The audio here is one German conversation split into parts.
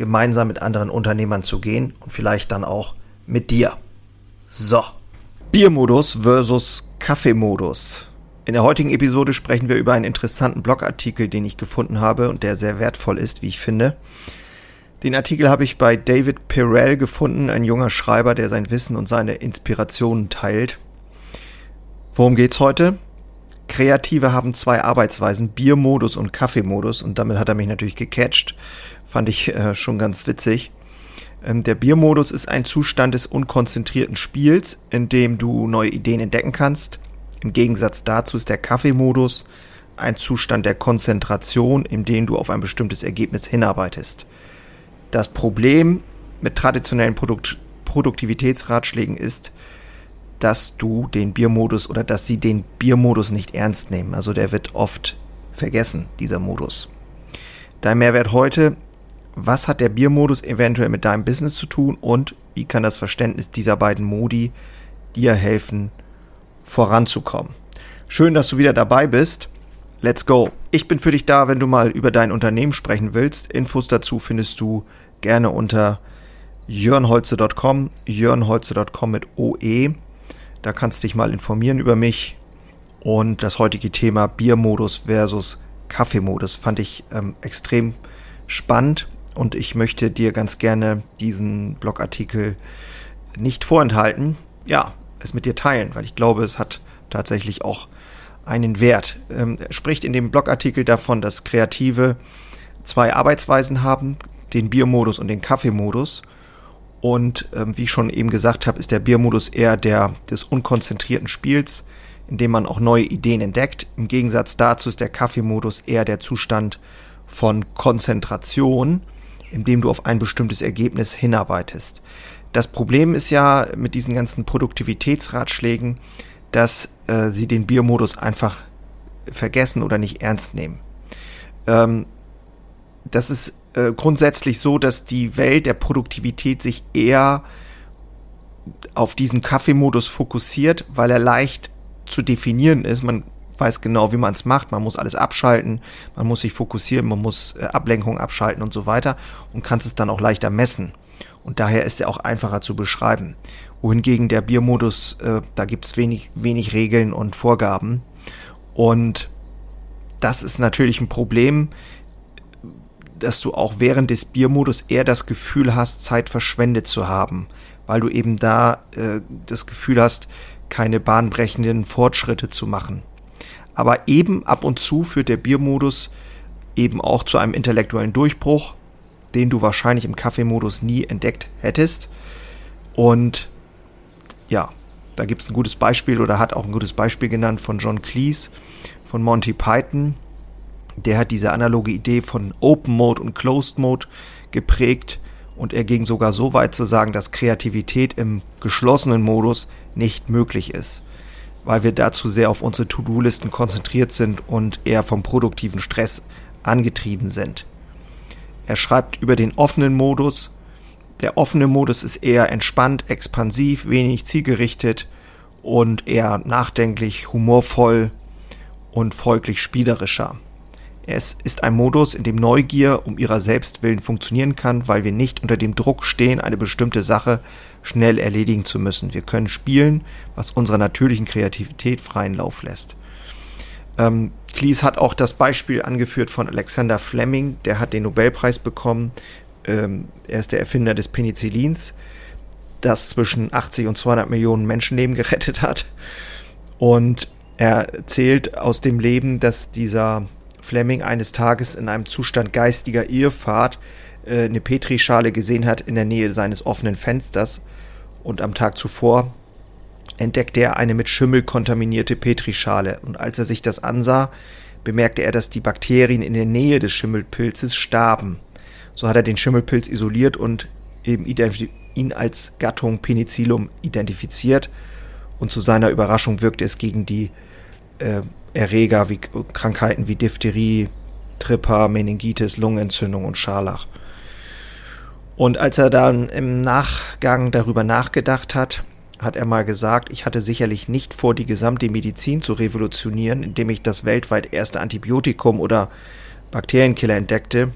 gemeinsam mit anderen Unternehmern zu gehen und vielleicht dann auch mit dir. So. Biermodus versus Kaffeemodus. In der heutigen Episode sprechen wir über einen interessanten Blogartikel, den ich gefunden habe und der sehr wertvoll ist, wie ich finde. Den Artikel habe ich bei David Perel gefunden, ein junger Schreiber, der sein Wissen und seine Inspirationen teilt. Worum geht's heute? Kreative haben zwei Arbeitsweisen, Biermodus und Kaffeemodus und damit hat er mich natürlich gecatcht. Fand ich äh, schon ganz witzig. Ähm, der Biermodus ist ein Zustand des unkonzentrierten Spiels, in dem du neue Ideen entdecken kannst. Im Gegensatz dazu ist der Kaffeemodus ein Zustand der Konzentration, in dem du auf ein bestimmtes Ergebnis hinarbeitest. Das Problem mit traditionellen Produkt Produktivitätsratschlägen ist, dass du den Biermodus oder dass sie den Biermodus nicht ernst nehmen. Also der wird oft vergessen, dieser Modus. Dein Mehrwert heute, was hat der Biermodus eventuell mit deinem Business zu tun und wie kann das Verständnis dieser beiden Modi dir helfen, voranzukommen? Schön, dass du wieder dabei bist. Let's go. Ich bin für dich da, wenn du mal über dein Unternehmen sprechen willst. Infos dazu findest du gerne unter jörnholze.com, jörnholze.com mit OE. Da kannst du dich mal informieren über mich. Und das heutige Thema Biermodus versus Kaffeemodus fand ich ähm, extrem spannend und ich möchte dir ganz gerne diesen Blogartikel nicht vorenthalten. Ja, es mit dir teilen, weil ich glaube, es hat tatsächlich auch einen Wert. Ähm, er spricht in dem Blogartikel davon, dass Kreative zwei Arbeitsweisen haben, den Biermodus und den Kaffeemodus. Und ähm, wie ich schon eben gesagt habe, ist der Biermodus eher der des unkonzentrierten Spiels, in dem man auch neue Ideen entdeckt. Im Gegensatz dazu ist der Kaffeemodus eher der Zustand von Konzentration, in dem du auf ein bestimmtes Ergebnis hinarbeitest. Das Problem ist ja mit diesen ganzen Produktivitätsratschlägen, dass äh, sie den Biermodus einfach vergessen oder nicht ernst nehmen. Ähm, das ist äh, grundsätzlich so, dass die Welt der Produktivität sich eher auf diesen Kaffeemodus fokussiert, weil er leicht zu definieren ist. Man weiß genau, wie man es macht. Man muss alles abschalten, man muss sich fokussieren, man muss äh, Ablenkung abschalten und so weiter und kann es dann auch leichter messen. Und daher ist er auch einfacher zu beschreiben. Wohingegen der Biermodus, äh, da gibt's wenig, wenig Regeln und Vorgaben. Und das ist natürlich ein Problem, dass du auch während des Biermodus eher das Gefühl hast, Zeit verschwendet zu haben, weil du eben da äh, das Gefühl hast, keine bahnbrechenden Fortschritte zu machen. Aber eben ab und zu führt der Biermodus eben auch zu einem intellektuellen Durchbruch, den du wahrscheinlich im Kaffeemodus nie entdeckt hättest. Und ja, da gibt es ein gutes Beispiel oder hat auch ein gutes Beispiel genannt von John Cleese von Monty Python, der hat diese analoge Idee von Open Mode und Closed Mode geprägt und er ging sogar so weit zu sagen, dass Kreativität im geschlossenen Modus nicht möglich ist, weil wir dazu sehr auf unsere To-Do-Listen konzentriert sind und eher vom produktiven Stress angetrieben sind. Er schreibt über den offenen Modus. Der offene Modus ist eher entspannt, expansiv, wenig zielgerichtet und eher nachdenklich, humorvoll und folglich spielerischer. Es ist ein Modus, in dem Neugier um ihrer selbst willen funktionieren kann, weil wir nicht unter dem Druck stehen, eine bestimmte Sache schnell erledigen zu müssen. Wir können spielen, was unserer natürlichen Kreativität freien Lauf lässt. Ähm, Cleese hat auch das Beispiel angeführt von Alexander Fleming, der hat den Nobelpreis bekommen. Ähm, er ist der Erfinder des Penicillins, das zwischen 80 und 200 Millionen Menschenleben gerettet hat. Und er erzählt aus dem Leben, dass dieser Fleming eines Tages in einem Zustand geistiger Irrfahrt äh, eine Petrischale gesehen hat in der Nähe seines offenen Fensters und am Tag zuvor entdeckte er eine mit Schimmel kontaminierte Petrischale und als er sich das ansah, bemerkte er, dass die Bakterien in der Nähe des Schimmelpilzes starben. So hat er den Schimmelpilz isoliert und eben ihn als Gattung Penicillium identifiziert. Und zu seiner Überraschung wirkte es gegen die äh, Erreger wie Krankheiten wie Diphtherie, Tripper, Meningitis, Lungenentzündung und Scharlach. Und als er dann im Nachgang darüber nachgedacht hat, hat er mal gesagt, ich hatte sicherlich nicht vor, die gesamte Medizin zu revolutionieren, indem ich das weltweit erste Antibiotikum oder Bakterienkiller entdeckte,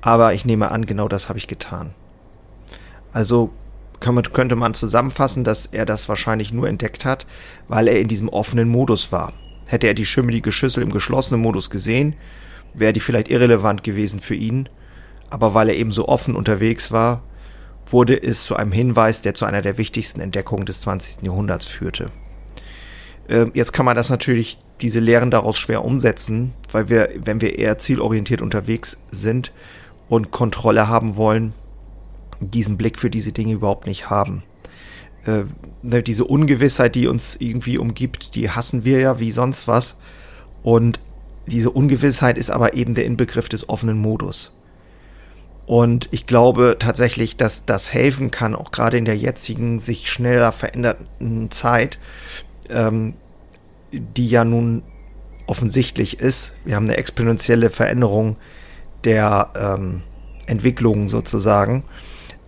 aber ich nehme an, genau das habe ich getan. Also man, könnte man zusammenfassen, dass er das wahrscheinlich nur entdeckt hat, weil er in diesem offenen Modus war. Hätte er die schimmelige Schüssel im geschlossenen Modus gesehen, wäre die vielleicht irrelevant gewesen für ihn, aber weil er eben so offen unterwegs war, wurde es zu einem Hinweis, der zu einer der wichtigsten Entdeckungen des 20. Jahrhunderts führte. Ähm, jetzt kann man das natürlich, diese Lehren daraus schwer umsetzen, weil wir, wenn wir eher zielorientiert unterwegs sind und Kontrolle haben wollen, diesen Blick für diese Dinge überhaupt nicht haben. Äh, ne, diese Ungewissheit, die uns irgendwie umgibt, die hassen wir ja wie sonst was. Und diese Ungewissheit ist aber eben der Inbegriff des offenen Modus. Und ich glaube tatsächlich, dass das helfen kann, auch gerade in der jetzigen, sich schneller veränderten Zeit, ähm, die ja nun offensichtlich ist. Wir haben eine exponentielle Veränderung der ähm, Entwicklung sozusagen.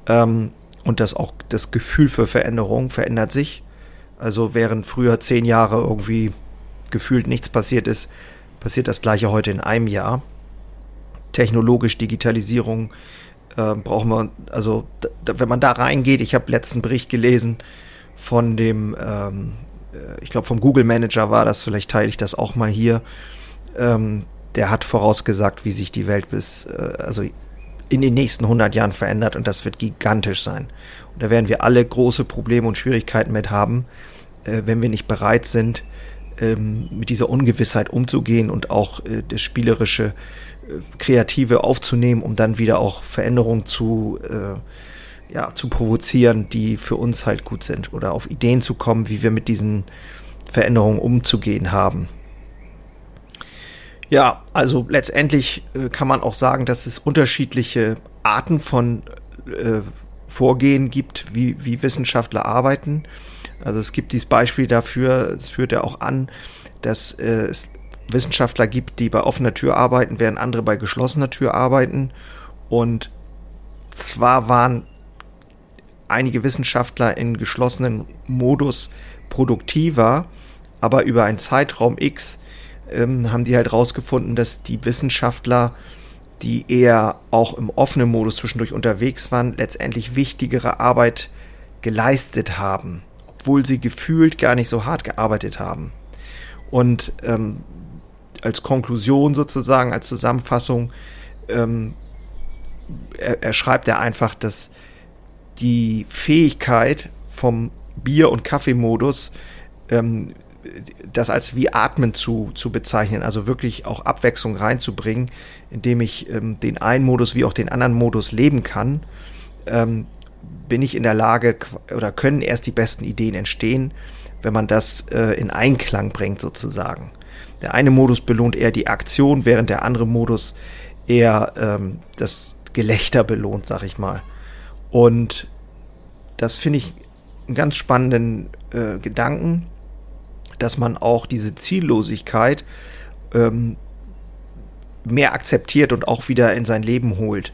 Ähm, und das auch das Gefühl für Veränderung verändert sich. Also während früher zehn Jahre irgendwie gefühlt nichts passiert ist, passiert das gleiche heute in einem Jahr technologisch Digitalisierung äh, brauchen wir, also da, wenn man da reingeht, ich habe letzten Bericht gelesen von dem, ähm, äh, ich glaube vom Google Manager war das, vielleicht teile ich das auch mal hier, ähm, der hat vorausgesagt, wie sich die Welt bis, äh, also in den nächsten 100 Jahren verändert und das wird gigantisch sein. Und da werden wir alle große Probleme und Schwierigkeiten mit haben, äh, wenn wir nicht bereit sind, ähm, mit dieser Ungewissheit umzugehen und auch äh, das spielerische Kreative aufzunehmen, um dann wieder auch Veränderungen zu, äh, ja, zu provozieren, die für uns halt gut sind oder auf Ideen zu kommen, wie wir mit diesen Veränderungen umzugehen haben. Ja, also letztendlich äh, kann man auch sagen, dass es unterschiedliche Arten von äh, Vorgehen gibt, wie, wie Wissenschaftler arbeiten. Also es gibt dieses Beispiel dafür, es führt ja auch an, dass äh, es Wissenschaftler gibt, die bei offener Tür arbeiten, während andere bei geschlossener Tür arbeiten. Und zwar waren einige Wissenschaftler in geschlossenen Modus produktiver, aber über einen Zeitraum X ähm, haben die halt rausgefunden, dass die Wissenschaftler, die eher auch im offenen Modus zwischendurch unterwegs waren, letztendlich wichtigere Arbeit geleistet haben, obwohl sie gefühlt gar nicht so hart gearbeitet haben. Und ähm, als Konklusion sozusagen, als Zusammenfassung, ähm, er, er schreibt er einfach, dass die Fähigkeit vom Bier- und Kaffeemodus ähm, das als wie Atmen zu, zu bezeichnen, also wirklich auch Abwechslung reinzubringen, indem ich ähm, den einen Modus wie auch den anderen Modus leben kann, ähm, bin ich in der Lage oder können erst die besten Ideen entstehen, wenn man das äh, in Einklang bringt sozusagen. Der eine Modus belohnt eher die Aktion, während der andere Modus eher ähm, das Gelächter belohnt, sag ich mal. Und das finde ich einen ganz spannenden äh, Gedanken, dass man auch diese Ziellosigkeit ähm, mehr akzeptiert und auch wieder in sein Leben holt.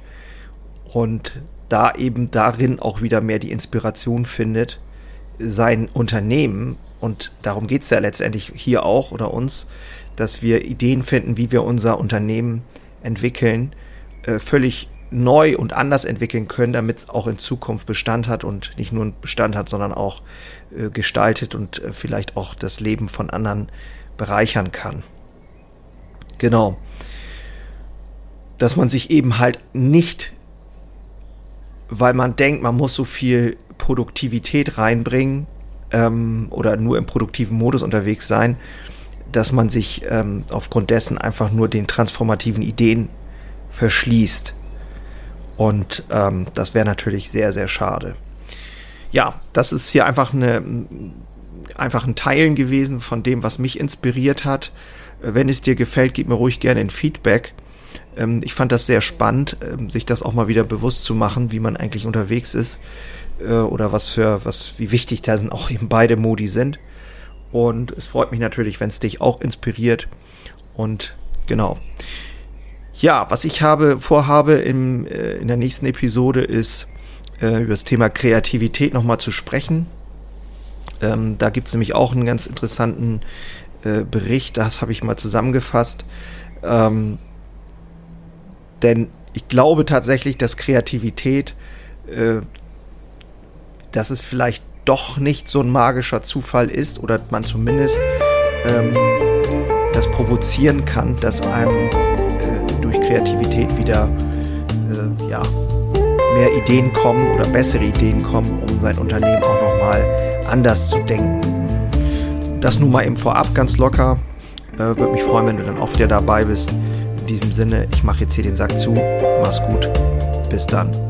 Und da eben darin auch wieder mehr die Inspiration findet, sein Unternehmen, und darum geht es ja letztendlich hier auch oder uns, dass wir Ideen finden, wie wir unser Unternehmen entwickeln, äh, völlig neu und anders entwickeln können, damit es auch in Zukunft Bestand hat und nicht nur Bestand hat, sondern auch äh, gestaltet und äh, vielleicht auch das Leben von anderen bereichern kann. Genau. Dass man sich eben halt nicht, weil man denkt, man muss so viel Produktivität reinbringen ähm, oder nur im produktiven Modus unterwegs sein, dass man sich ähm, aufgrund dessen einfach nur den transformativen Ideen verschließt. Und ähm, das wäre natürlich sehr, sehr schade. Ja, das ist hier einfach eine einfach ein Teilen gewesen von dem, was mich inspiriert hat. Wenn es dir gefällt, gib mir ruhig gerne ein Feedback. Ähm, ich fand das sehr spannend, ähm, sich das auch mal wieder bewusst zu machen, wie man eigentlich unterwegs ist äh, oder was für, was, wie wichtig dann auch eben beide Modi sind. Und es freut mich natürlich, wenn es dich auch inspiriert. Und genau. Ja, was ich habe, vorhabe im, äh, in der nächsten Episode ist, äh, über das Thema Kreativität nochmal zu sprechen. Ähm, da gibt es nämlich auch einen ganz interessanten äh, Bericht, das habe ich mal zusammengefasst. Ähm, denn ich glaube tatsächlich, dass Kreativität, äh, dass es vielleicht doch nicht so ein magischer Zufall ist oder man zumindest ähm, das provozieren kann, dass einem Kreativität wieder äh, ja, mehr Ideen kommen oder bessere Ideen kommen, um sein Unternehmen auch nochmal anders zu denken. Das nun mal eben vorab ganz locker. Äh, Würde mich freuen, wenn du dann auch wieder dabei bist. In diesem Sinne, ich mache jetzt hier den Sack zu. Mach's gut. Bis dann.